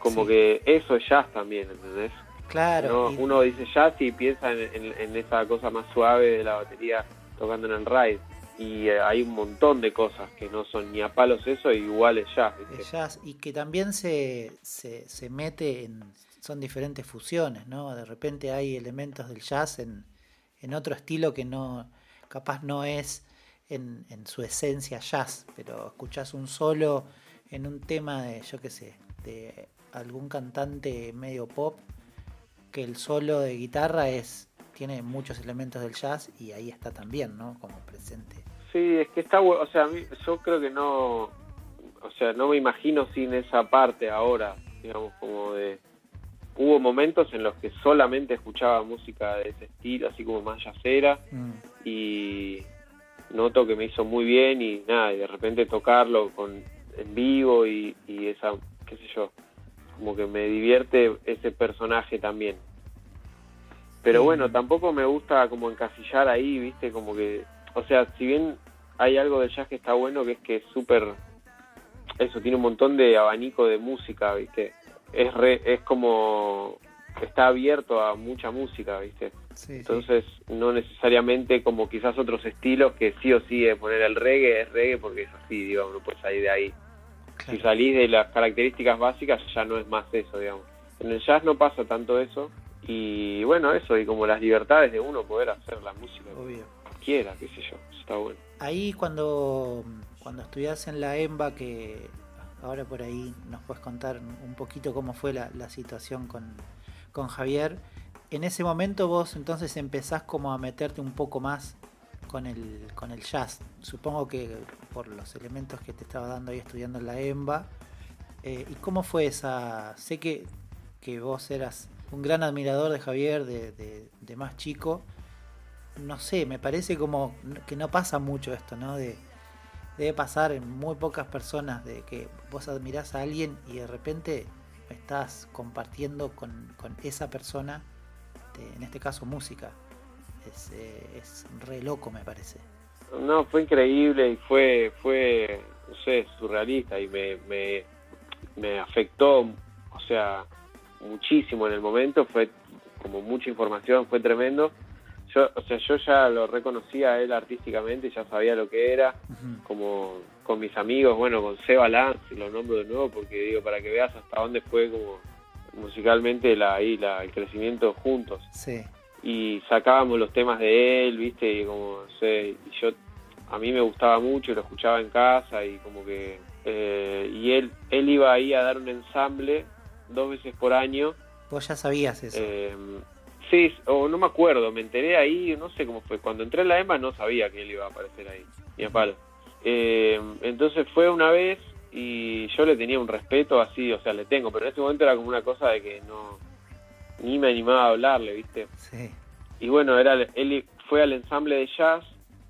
como Sí. que eso es jazz también, ¿entendés? Claro, No, uno dice jazz y piensa en, en- en esa cosa más suave de la batería tocando en el ride. Y eh, hay un montón de cosas que no son ni a palos eso, igual es jazz. el jazz, y que también se, se, se mete en, son diferentes fusiones, ¿no? De repente hay elementos del jazz en, en otro estilo que no, capaz no es en, en su esencia jazz, pero escuchás un solo en un tema de, yo qué sé, de algún cantante medio pop, que el solo de guitarra es tiene muchos elementos del jazz y ahí está también, ¿no? Como presente. Sí, es que está o sea, yo creo que no, o sea, no me imagino sin esa parte ahora, digamos, como de... Hubo momentos en los que solamente escuchaba música de ese estilo, así como más yacera, Mm. y noto que me hizo muy bien y nada, y de repente tocarlo con en vivo y, y esa, qué sé yo, como que me divierte ese personaje también. Pero bueno, tampoco me gusta como encasillar ahí, viste, como que, o sea, si bien hay algo del jazz que está bueno, que es que es súper, eso, tiene un montón de abanico de música, viste, es, re, es como, está abierto a mucha música, viste. Sí, sí. Entonces, no necesariamente como quizás otros estilos que sí o sí es poner el reggae, es reggae porque es así, digamos, no puedes salir de ahí. Claro. Si salís de las características básicas, ya no es más eso, digamos. En el jazz no pasa tanto eso. Y bueno, eso, y como las libertades de uno poder hacer la música Obvio. cualquiera, qué sé yo, está bueno. Ahí cuando, cuando estudias en la EMBA, que ahora por ahí nos puedes contar un poquito cómo fue la, situación con, con Javier, en ese momento vos entonces empezás como a meterte un poco más con el, con el jazz. Supongo que por los elementos que te estaba dando ahí estudiando en la EMBA. Eh, ¿Y cómo fue esa? Sé que, que vos eras un gran admirador de Javier de, de, más chico. No sé, me parece como que no pasa mucho esto, ¿no? De, debe pasar en muy pocas personas de que vos admirás a alguien y de repente estás compartiendo con, esa persona, en este caso música. Es, eh, es re loco, me parece. No, fue increíble y fue, fue no sé, surrealista y me, me afectó, o sea, muchísimo en el momento, fue como mucha información, fue tremendo. Yo, o sea, yo ya lo reconocía a él artísticamente, ya sabía lo que era, como con mis amigos, bueno, con Seba Lanz, lo nombro de nuevo porque digo, para que veas hasta dónde fue como musicalmente la, ahí, la, el crecimiento juntos. Sí. Y sacábamos los temas de él, viste, y como, no sé, y yo, a mí me gustaba mucho, lo escuchaba en casa y como que, eh, y él, él iba ahí a dar un ensamble dos veces por año. Vos ya sabías eso. Eh, sí, o no me acuerdo, me enteré ahí, no sé cómo fue. Cuando entré en la EMA no sabía que él iba a aparecer ahí, ni a palo. Eh, entonces fue una vez y yo le tenía un respeto así, o sea, le tengo, pero en ese momento era como una cosa de que no, ni me animaba a hablarle, ¿viste? Sí. Y bueno, era él fue al ensamble de jazz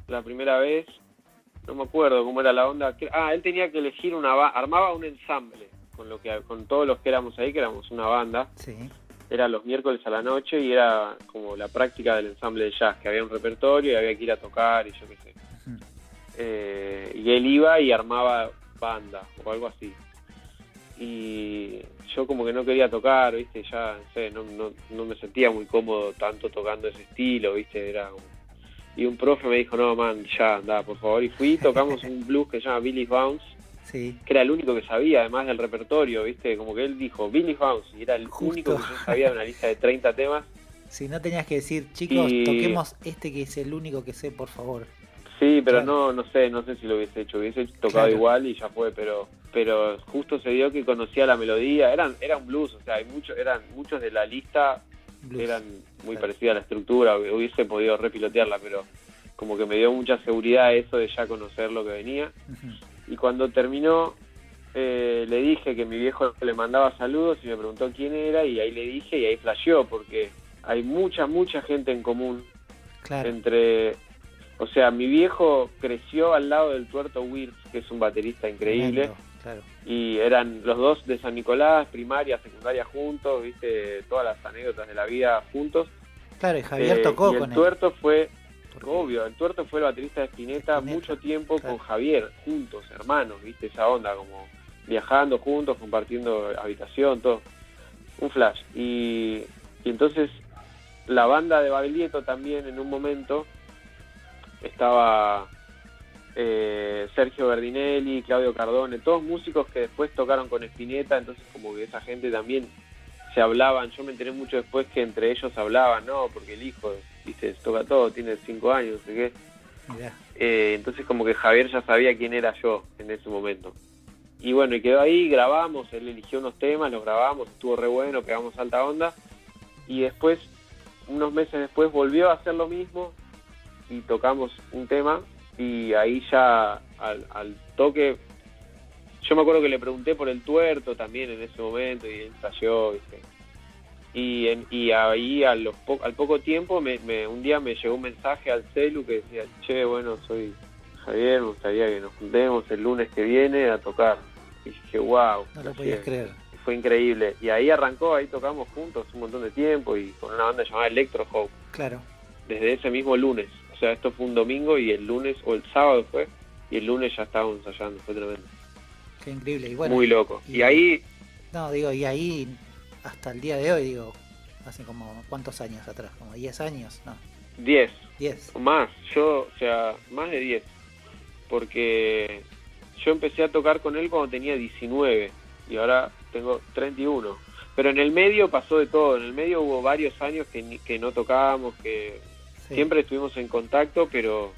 la primera vez, no me acuerdo cómo era la onda. Ah, él tenía que elegir una, armaba un ensamble con lo que con todos los que éramos ahí, que éramos una banda. Sí. Era los miércoles a la noche y era como la práctica del ensamble de jazz, que había un repertorio y había que ir a tocar y yo qué sé. Eh, y él iba y armaba banda o algo así. Y yo como que no quería tocar, viste, ya no, sé, no, no, me sentía muy cómodo tanto tocando ese estilo, viste, era Y un profe me dijo, no, man, ya, anda, por favor. Y fui, tocamos un blues que se llama Billy Bounce, que era el único que sabía, además del repertorio, ¿viste? Como que él dijo Billy House, y era el único que yo sabía de una lista de 30 temas. Si no tenías que decir, chicos, toquemos este que es el único que sé, por favor. Sí, pero no no sé, no sé si lo hubiese hecho, hubiese tocado igual y ya fue, pero pero justo se dio que conocía la melodía, eran era un blues, o sea, hay muchos eran muchos de la lista eran muy parecidos a la estructura, hubiese podido repilotearla, pero como que me dio mucha seguridad eso de ya conocer lo que venía y cuando terminó eh, le dije que mi viejo le mandaba saludos y me preguntó quién era y ahí le dije y ahí flasheó porque hay mucha, mucha gente en común entre... O sea, mi viejo creció al lado del tuerto Wirtz, que es un baterista increíble. Y eran los dos de San Nicolás, primaria, secundaria juntos, viste, todas las anécdotas de la vida juntos. Claro, y Javier tocó eh, con el tuerto fue Obvio, el tuerto fue el baterista de Spinetta, mucho tiempo con Javier, juntos, hermanos, viste, esa onda, como viajando juntos, compartiendo habitación, todo. Un flash. Y, entonces la banda de Babelieto también en un momento estaba eh, Sergio Berdinelli, Claudio Cardone, todos músicos que después tocaron con Spinetta, entonces como que esa gente también se hablaban, yo me enteré mucho después que entre ellos hablaban, ¿no? Porque el hijo viste, toca todo, tiene cinco años, no sé qué. Eh, entonces como que Javier ya sabía quién era yo en ese momento. Y bueno, y quedó ahí, grabamos, él eligió unos temas, los grabamos, estuvo re bueno, pegamos alta onda. Y después, unos meses después, volvió a hacer lo mismo y tocamos un tema y ahí ya al, al toque yo me acuerdo que le pregunté por el tuerto también en ese momento y él cayó, ¿viste? Y, y ahí a los al poco tiempo, me, un día me llegó un mensaje al celu que decía, che, bueno, soy Javier, me gustaría que nos juntemos el lunes que viene a tocar. Y dije, wow. No lo podías creer. Fue increíble. Y ahí arrancó, ahí tocamos juntos un montón de tiempo y con una banda llamada Electro Hope. Claro. Desde ese mismo lunes. O sea, esto fue un domingo y el lunes, o el sábado fue, y el lunes ya estábamos ensayando. Fue tremendo. Qué increíble. Y bueno, Muy loco. y ahí... No, digo, y ahí hasta el día de hoy, digo, hace como cuántos años atrás, como 10 años, ¿no? 10. 10. Más, yo, o sea, más de 10. Porque yo empecé a tocar con él cuando tenía 19 y ahora tengo 31. Pero en el medio pasó de todo, en el medio hubo varios años que, que no tocábamos, que Siempre estuvimos en contacto, pero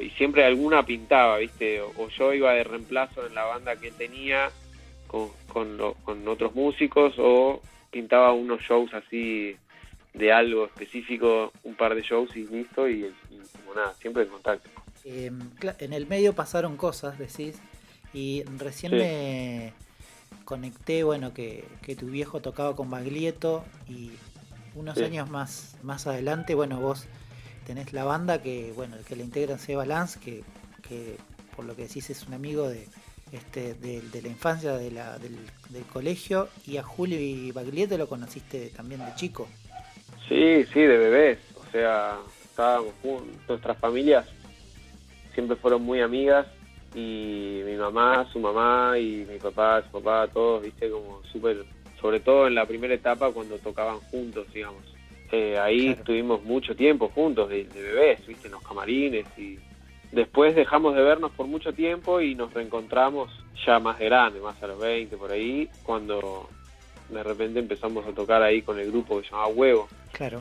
y siempre alguna pintaba, ¿viste? O, yo iba de reemplazo en la banda que tenía con, con, otros músicos o pintaba unos shows así de algo específico, un par de shows y listo, y, como nada, siempre en contacto. Em, en el medio pasaron cosas, decís, y recién me conecté, bueno, que, que, tu viejo tocaba con Baglietto y unos años más, más adelante, bueno, vos tenés la banda que, bueno, el que la integran Seba Lanz, que, que por lo que decís es un amigo de, este, de, la infancia, de la, del, colegio, y a Julio y Baglietto lo conociste también de chico. Sí, sí, de bebés, o sea, estábamos juntos, nuestras familias siempre fueron muy amigas y mi mamá, su mamá y mi papá, su papá, todos, viste, como súper, sobre todo en la primera etapa cuando tocaban juntos, digamos eh, ahí estuvimos mucho tiempo juntos, de, bebés, ¿viste? en los camarines y después dejamos de vernos por mucho tiempo y nos reencontramos ya más grande, más a los 20 por ahí, cuando de repente empezamos a tocar ahí con el grupo que se llamaba Huevo. Claro.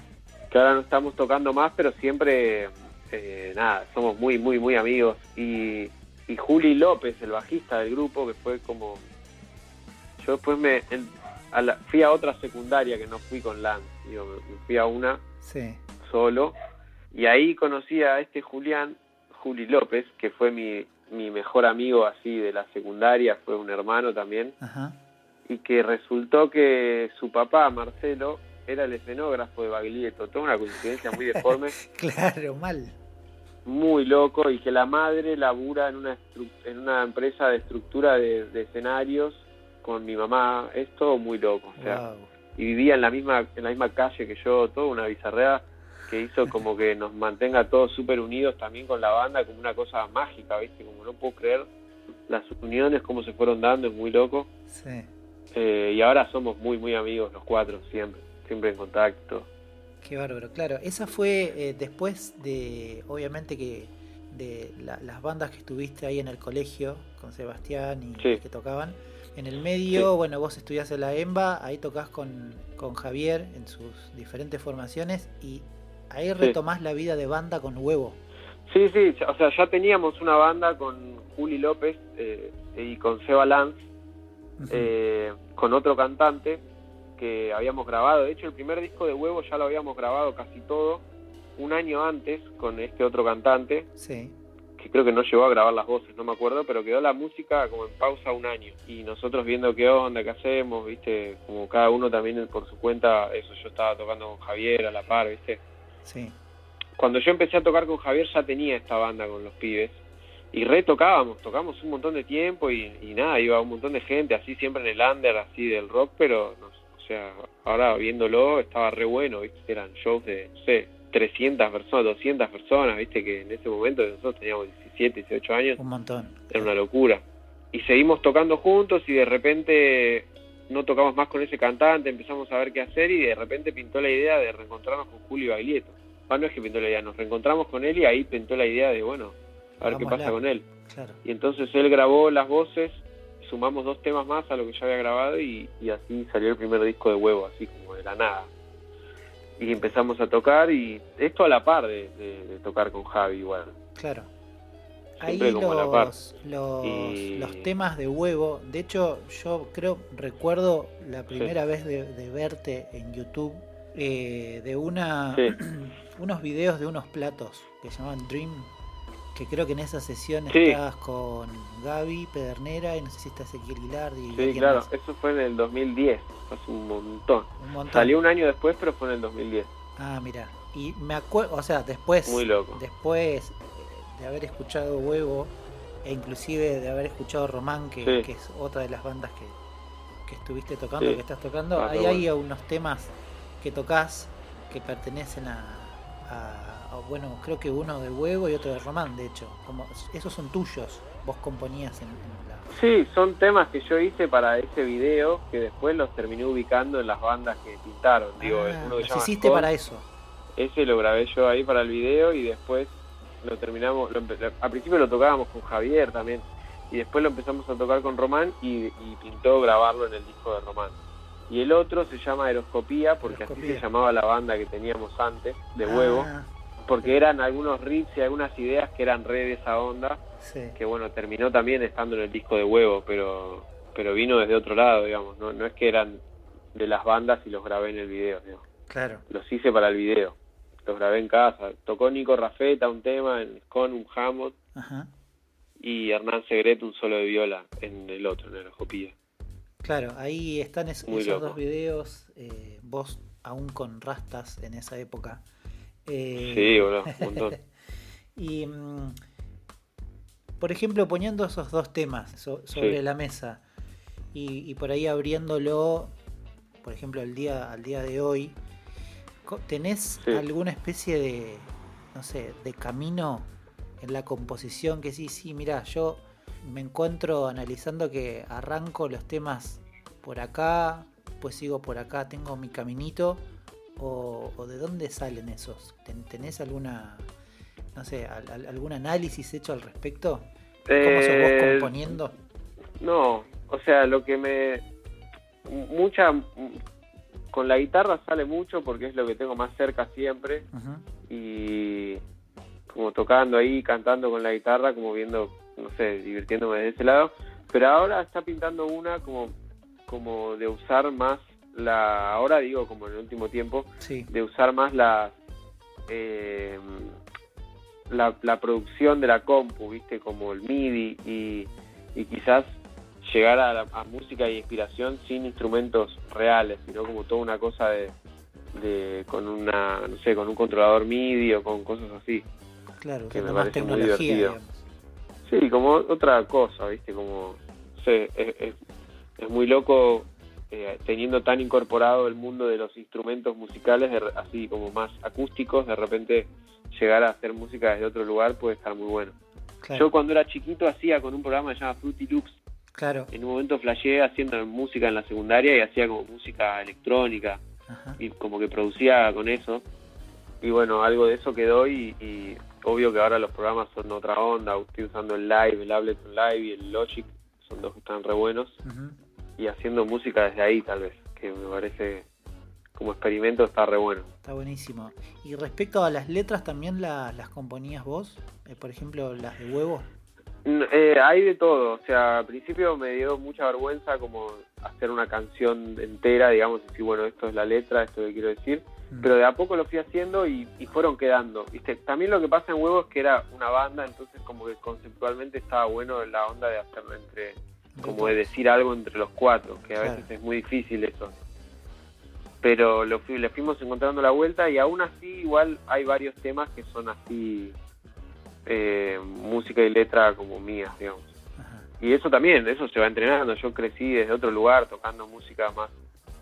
Que ahora no estamos tocando más, pero siempre, eh, nada, somos muy, muy, muy amigos. Y, y Juli López, el bajista del grupo, que fue como... Yo después me, fui a otra secundaria que no fui con Lance, digo, me fui a una solo. Y ahí conocí a este Julián, Juli López, que fue mi, mi mejor amigo así de la secundaria, fue un hermano también, y que resultó que su papá, Marcelo, era el escenógrafo de Baglietto, toda una coincidencia muy deforme. [laughs] claro, mal. Muy loco, y que la madre labura en una, en una empresa de estructura de, de escenarios con mi mamá, es todo muy loco, o sea, y vivía en la misma en la misma calle que yo, toda una bizarrea que hizo como que nos mantenga todos súper unidos también con la banda, como una cosa mágica, ¿viste? Como no puedo creer las uniones, cómo se fueron dando, es muy loco. Sí. Eh, y ahora somos muy, muy amigos los cuatro, siempre, siempre en contacto. Qué bárbaro, claro. Esa fue eh, después de, obviamente que de las bandas que estuviste ahí en el colegio con Sebastián y que tocaban. En el medio, bueno, vos estudiás en la EMBA, ahí tocas con, con Javier en sus diferentes formaciones y ahí retomás la vida de banda con Huevo. Sí, sí, o sea, ya teníamos una banda con Juli López eh, y con Seba Lanz, eh, con otro cantante que habíamos grabado. De hecho, el primer disco de Huevo ya lo habíamos grabado casi todo un año antes con este otro cantante. Sí que creo que no llegó a grabar las voces, no me acuerdo, pero quedó la música como en pausa un año. Y nosotros viendo qué onda, qué hacemos, viste, como cada uno también por su cuenta, eso yo estaba tocando con Javier a la par, viste. Sí. Cuando yo empecé a tocar con Javier ya tenía esta banda con los pibes. Y retocábamos, tocamos un montón de tiempo y, nada, iba un montón de gente, así siempre en el under, así del rock, pero, o sea, ahora viéndolo estaba re bueno, viste, eran shows de, no sé, 300 personas, 200 personas, viste que en ese momento nosotros teníamos 17, 18 años. Un montón. Era una locura. Y seguimos tocando juntos y de repente no tocamos más con ese cantante, empezamos a ver qué hacer y de repente pintó la idea de reencontrarnos con Julio Baglietto. Ah, no es que pintó la idea, nos reencontramos con él y ahí pintó la idea de, bueno, a ver qué pasa con él. Y entonces él grabó las voces, sumamos dos temas más a lo que ya había grabado y, y así salió el primer disco de huevo, así como de la nada y empezamos a tocar y esto a la par de, tocar con Javi igual. Claro. Ahí los, los, temas de huevo, de hecho yo creo, recuerdo la primera vez de, verte en YouTube eh, de una [clears throat] unos videos de unos platos que se llaman Dream que creo que en esa sesión estabas con Gaby Pedernera y no sé si está Ezequiel Gilardi. Sí, claro, eso fue en el 2010, hace un montón. un montón. Salió un año después, pero fue en el 2010. Ah, mira. Y me acuerdo, o sea, después. Muy loco. Después de haber escuchado Huevo, e inclusive de haber escuchado Román, que, es otra de las bandas que, que estuviste tocando, que estás tocando, ah, ahí hay unos temas que tocas que pertenecen a bueno, creo que uno de Huevo y otro de Román, de hecho. Como, esos son tuyos, vos componías en, la... Sí, son temas que yo hice para ese video que después los terminé ubicando en las bandas que pintaron. Digo, ah, uno que hiciste para eso. Ese lo grabé yo ahí para el video y después lo terminamos, lo al principio lo tocábamos con Javier también y después lo empezamos a tocar con Román y, pintó grabarlo en el disco de Román. Y el otro se llama Aeroscopía porque así se llamaba la banda que teníamos antes, de Huevo. Ah, porque eran algunos riffs y algunas ideas que eran re de esa onda, que bueno, terminó también estando en el disco de huevo, pero pero vino desde otro lado, digamos, no, no es que eran de las bandas y los grabé en el video, digamos. Claro. Los hice para el video, los grabé en casa. Tocó Nico Rafeta un tema con un Hammond y Hernán Segret un solo de viola en el otro, en Ojopilla. Claro, ahí están esos dos videos, eh, vos aún con rastas en esa época. Eh, sí, boludo, un montón. [laughs] y, mm, por ejemplo, poniendo esos dos temas sobre la mesa y, por ahí abriéndolo, por ejemplo, al día, al día de hoy, ¿tenés alguna especie de, no sé, de camino en la composición que sí, sí, mira, yo me encuentro analizando que arranco los temas por acá, pues sigo por acá, tengo mi caminito, o, de dónde salen esos? ¿Tenés alguna, no sé, algún análisis hecho al respecto? ¿Cómo sos vos eh, componiendo? No, o sea, lo que me... Mucha... Con la guitarra sale mucho porque es lo que tengo más cerca siempre. Y como tocando ahí, cantando con la guitarra, como viendo no sé, divirtiéndome de ese lado. Pero ahora está pintando una como, como de usar más la, ahora digo como en el último tiempo, de usar más la, eh, la, la, producción de la compu, viste, como el MIDI y, y quizás llegar a, a, música y inspiración sin instrumentos reales, sino como toda una cosa de, de con una, no sé, con un controlador MIDI o con cosas así. Claro, que me parece muy divertido. Sí, como otra cosa, ¿viste? Como, sé, es, es, muy loco eh, teniendo tan incorporado el mundo de los instrumentos musicales, así como más acústicos, de repente llegar a hacer música desde otro lugar puede estar muy bueno. Yo cuando era chiquito hacía con un programa que se llama Fruity Loops. Claro. En un momento flasheé haciendo música en la secundaria y hacía como música electrónica y como que producía con eso. Y bueno, algo de eso quedó y Obvio que ahora los programas son otra onda, estoy usando el Live, el Ableton Live y el Logic, son dos que están re buenos. Y haciendo música desde ahí tal vez, que me parece como experimento está re bueno. Está buenísimo. Y respecto a las letras, ¿también las componías vos? Eh, por ejemplo, las de huevo. Eh, hay de todo, o sea, al principio me dio mucha vergüenza como hacer una canción entera, digamos, y decir, bueno, esto es la letra, esto que quiero decir, Mm. Pero de a poco lo fui haciendo y, fueron quedando. ¿viste? También lo que pasa en Huevos es que era una banda, entonces como que conceptualmente estaba bueno la onda de hacerlo entre, como de decir algo entre los cuatro, que a veces es muy difícil eso. Pero lo le fuimos encontrando la vuelta y aún así igual hay varios temas que son así eh, música y letra como mías, digamos. Y eso también, eso se va entrenando. Yo crecí desde otro lugar tocando música más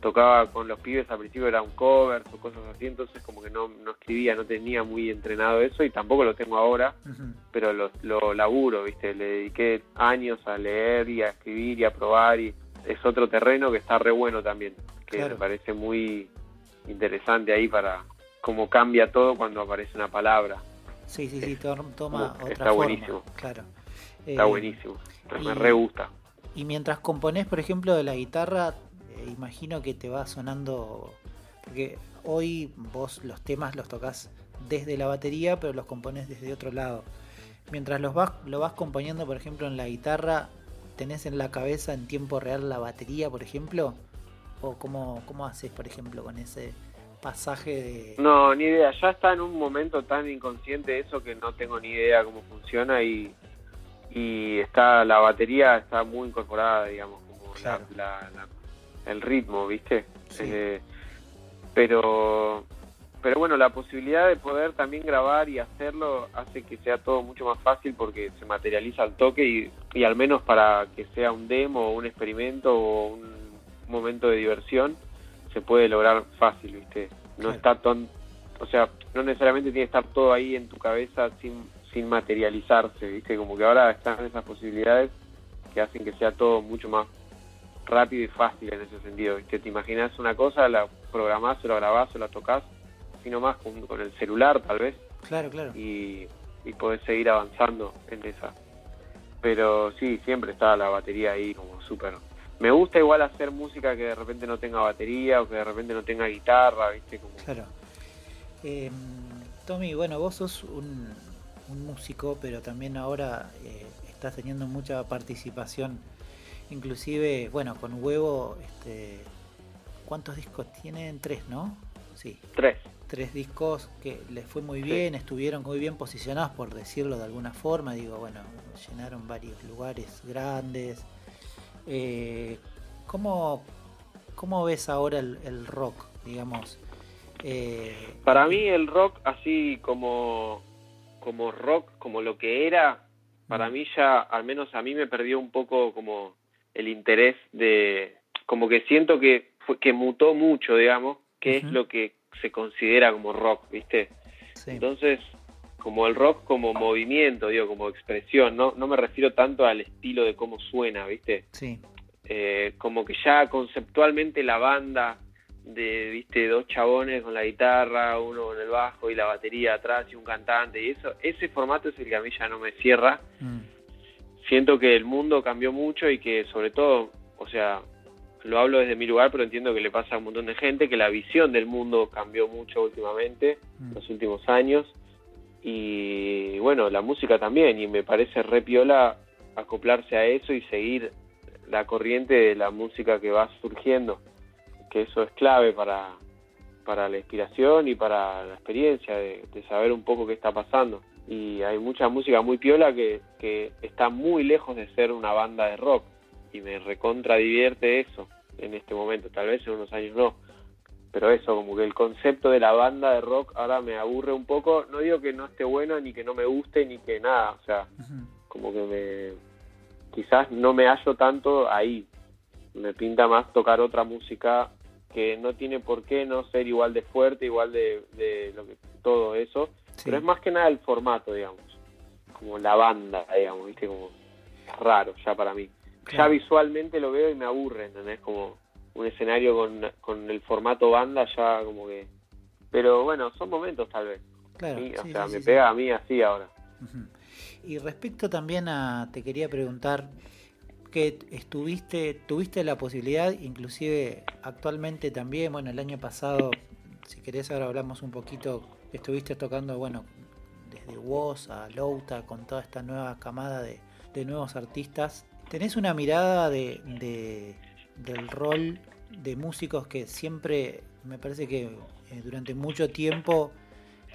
tocaba con los pibes al principio era un cover o cosas así, entonces como que no, no escribía, no tenía muy entrenado eso y tampoco lo tengo ahora, pero lo, lo laburo, ¿viste? Le dediqué años a leer y a escribir y a probar y es otro terreno que está re bueno también, que me parece muy interesante ahí para cómo cambia todo cuando aparece una palabra. Sí, sí, sí, toma otra Está buenísimo. Claro. Está eh, buenísimo, me re gusta. Y mientras componés, por ejemplo, de la guitarra, imagino que te va sonando, porque hoy vos los temas los tocas desde la batería, pero los compones desde otro lado. Mientras los vas, lo vas componiendo, por ejemplo, en la guitarra, ¿tenés en la cabeza en tiempo real la batería, por ejemplo? ¿O cómo, cómo haces, por ejemplo, con ese pasaje de...? No, ni idea. Ya está en un momento tan inconsciente eso que no tengo ni idea cómo funciona y, y está la batería está muy incorporada, digamos, como la, el ritmo, ¿viste? Eh, pero pero bueno, la posibilidad de poder también grabar y hacerlo hace que sea todo mucho más fácil porque se materializa al toque y, y al menos para que sea un demo o un experimento o un momento de diversión se puede lograr fácil, ¿viste? No está tan, o sea, no necesariamente tiene que estar todo ahí en tu cabeza sin, sin materializarse, ¿viste? Como que ahora están esas posibilidades que hacen que sea todo mucho más rápido y fácil en ese sentido. que Te imaginas una cosa, la programás o la grabás o la tocas, sino más con, el celular tal vez. Claro, claro. Y, y podés seguir avanzando en esa. Pero sí, siempre está la batería ahí como súper... Me gusta igual hacer música que de repente no tenga batería o que de repente no tenga guitarra, ¿viste? Como... Claro. Em, Tommy, bueno, vos sos un, músico, pero también ahora eh, estás teniendo mucha participación. Inclusive, bueno, con Huevo, este, ¿cuántos discos tienen? Tres, ¿no? Sí. Tres. Tres discos que les fue muy bien, estuvieron muy bien posicionados, por decirlo de alguna forma. Digo, bueno, llenaron varios lugares grandes. Eh, ¿cómo, ves ahora el, rock, digamos? Eh, Para mí el rock, así como, como rock, como lo que era, para mm. mí ya, al menos a mí me perdió un poco como el interés de, como que siento que, que mutó mucho, digamos, que es lo que se considera como rock, ¿viste? Entonces, como el rock como movimiento, digo, como expresión, no, no me refiero tanto al estilo de cómo suena, ¿viste? Sí. Eh, como que ya conceptualmente la banda de, viste, dos chabones con la guitarra, uno con el bajo y la batería atrás y un cantante y eso, ese formato es el que a mí ya no me cierra. Mm. Siento que el mundo cambió mucho y que sobre todo, o sea, lo hablo desde mi lugar, pero entiendo que le pasa a un montón de gente, que la visión del mundo cambió mucho últimamente, en mm. los últimos años, y bueno, la música también, y me parece re piola acoplarse a eso y seguir la corriente de la música que va surgiendo, que eso es clave para, para la inspiración y para la experiencia de, saber un poco qué está pasando. Y hay mucha música muy piola que, que está muy lejos de ser una banda de rock y me recontra divierte eso en este momento, tal vez en unos años no pero eso, como que el concepto de la banda de rock ahora me aburre un poco. No digo que no esté bueno, ni que no me guste, ni que nada. O sea, como que me. Quizás no me hallo tanto ahí. Me pinta más tocar otra música que no tiene por qué no ser igual de fuerte, igual de, de lo que todo eso. Pero es más que nada el formato, digamos. Como la banda, digamos, ¿viste? Como raro ya para mí. Ya visualmente lo veo y me aburre, ¿entendés? Como un escenario con, con el formato banda ya como que... Pero bueno, son momentos tal vez. Claro, o sea, me pega a mí así ahora. Y respecto también a, te quería preguntar, que estuviste, tuviste la posibilidad, inclusive actualmente también, bueno, el año pasado, si querés ahora hablamos un poquito, estuviste tocando, bueno, desde Woz a Louta, con toda esta nueva camada de, de nuevos artistas. ¿Tenés una mirada de, de del rol de músicos que siempre, me parece que eh, durante mucho tiempo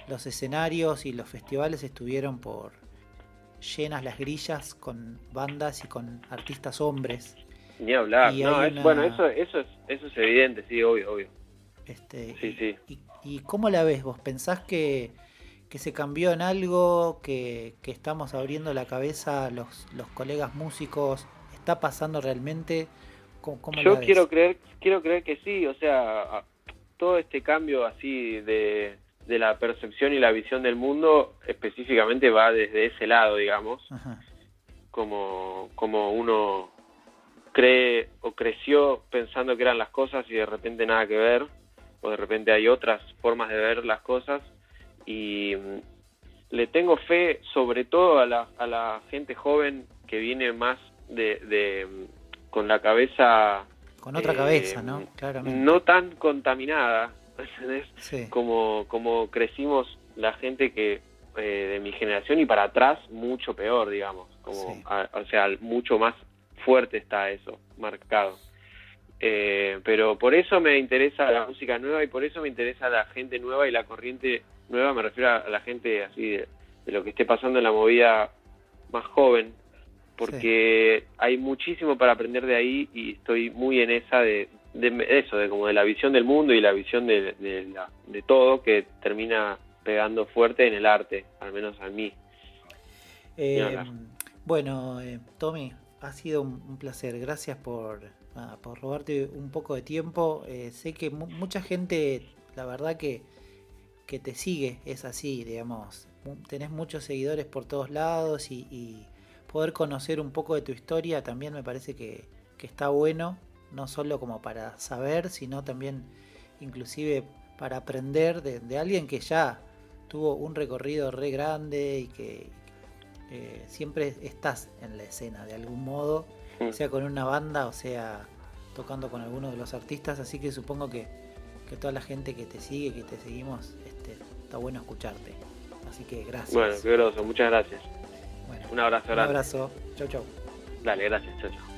los escenarios y los festivales estuvieron por llenas las grillas con bandas y con artistas hombres. Ni hablar, bueno, eso, eso, es, eso es evidente, sí, obvio, obvio. Este, sí, sí. Y, cómo la ves vos? ¿Pensás que, que se cambió en algo, que, que, estamos abriendo la cabeza los, los colegas músicos? ¿Está pasando realmente? Yo quiero creer, quiero creer que sí, o sea, todo este cambio así de, la percepción y la visión del mundo específicamente va desde ese lado, digamos, como como uno cree o creció pensando que eran las cosas y de repente nada que ver, o de repente hay otras formas de ver las cosas y mm, le tengo fe sobre todo a la, a la gente joven que viene más de con la cabeza... Con otra cabeza, ¿no? Eh, Claramente. No tan contaminada, [laughs] Como, como crecimos la gente que eh, de mi generación y para atrás mucho peor, digamos. Como, o sea, mucho más fuerte está eso, marcado. Eh, pero por eso me interesa la música nueva y por eso me interesa la gente nueva y la corriente nueva, me refiero a la gente así de lo que esté pasando en la movida más joven, porque hay muchísimo para aprender de ahí y estoy muy en esa de, eso, de como de la visión del mundo y la visión de, de, todo que termina pegando fuerte en el arte, al menos a mí. Eh, bueno, eh, Tommy, ha sido un, placer. Gracias por, por robarte un poco de tiempo. Eh, sé que mucha gente, la verdad que, que te sigue, es así, digamos. Tenés muchos seguidores por todos lados y poder conocer un poco de tu historia también me parece que, está bueno, no solo como para saber, sino también inclusive para aprender de, alguien que ya tuvo un recorrido re grande y que eh, siempre estás en la escena de algún modo, mm. sea con una banda o sea tocando con alguno de los artistas, así que supongo que, toda la gente que te sigue, que te seguimos, este, está bueno escucharte. Así que gracias. Bueno, qué groso, muchas gracias. Bueno, Un abrazo un abrazo. Chau, chau. Dale, gracias, chao, chao.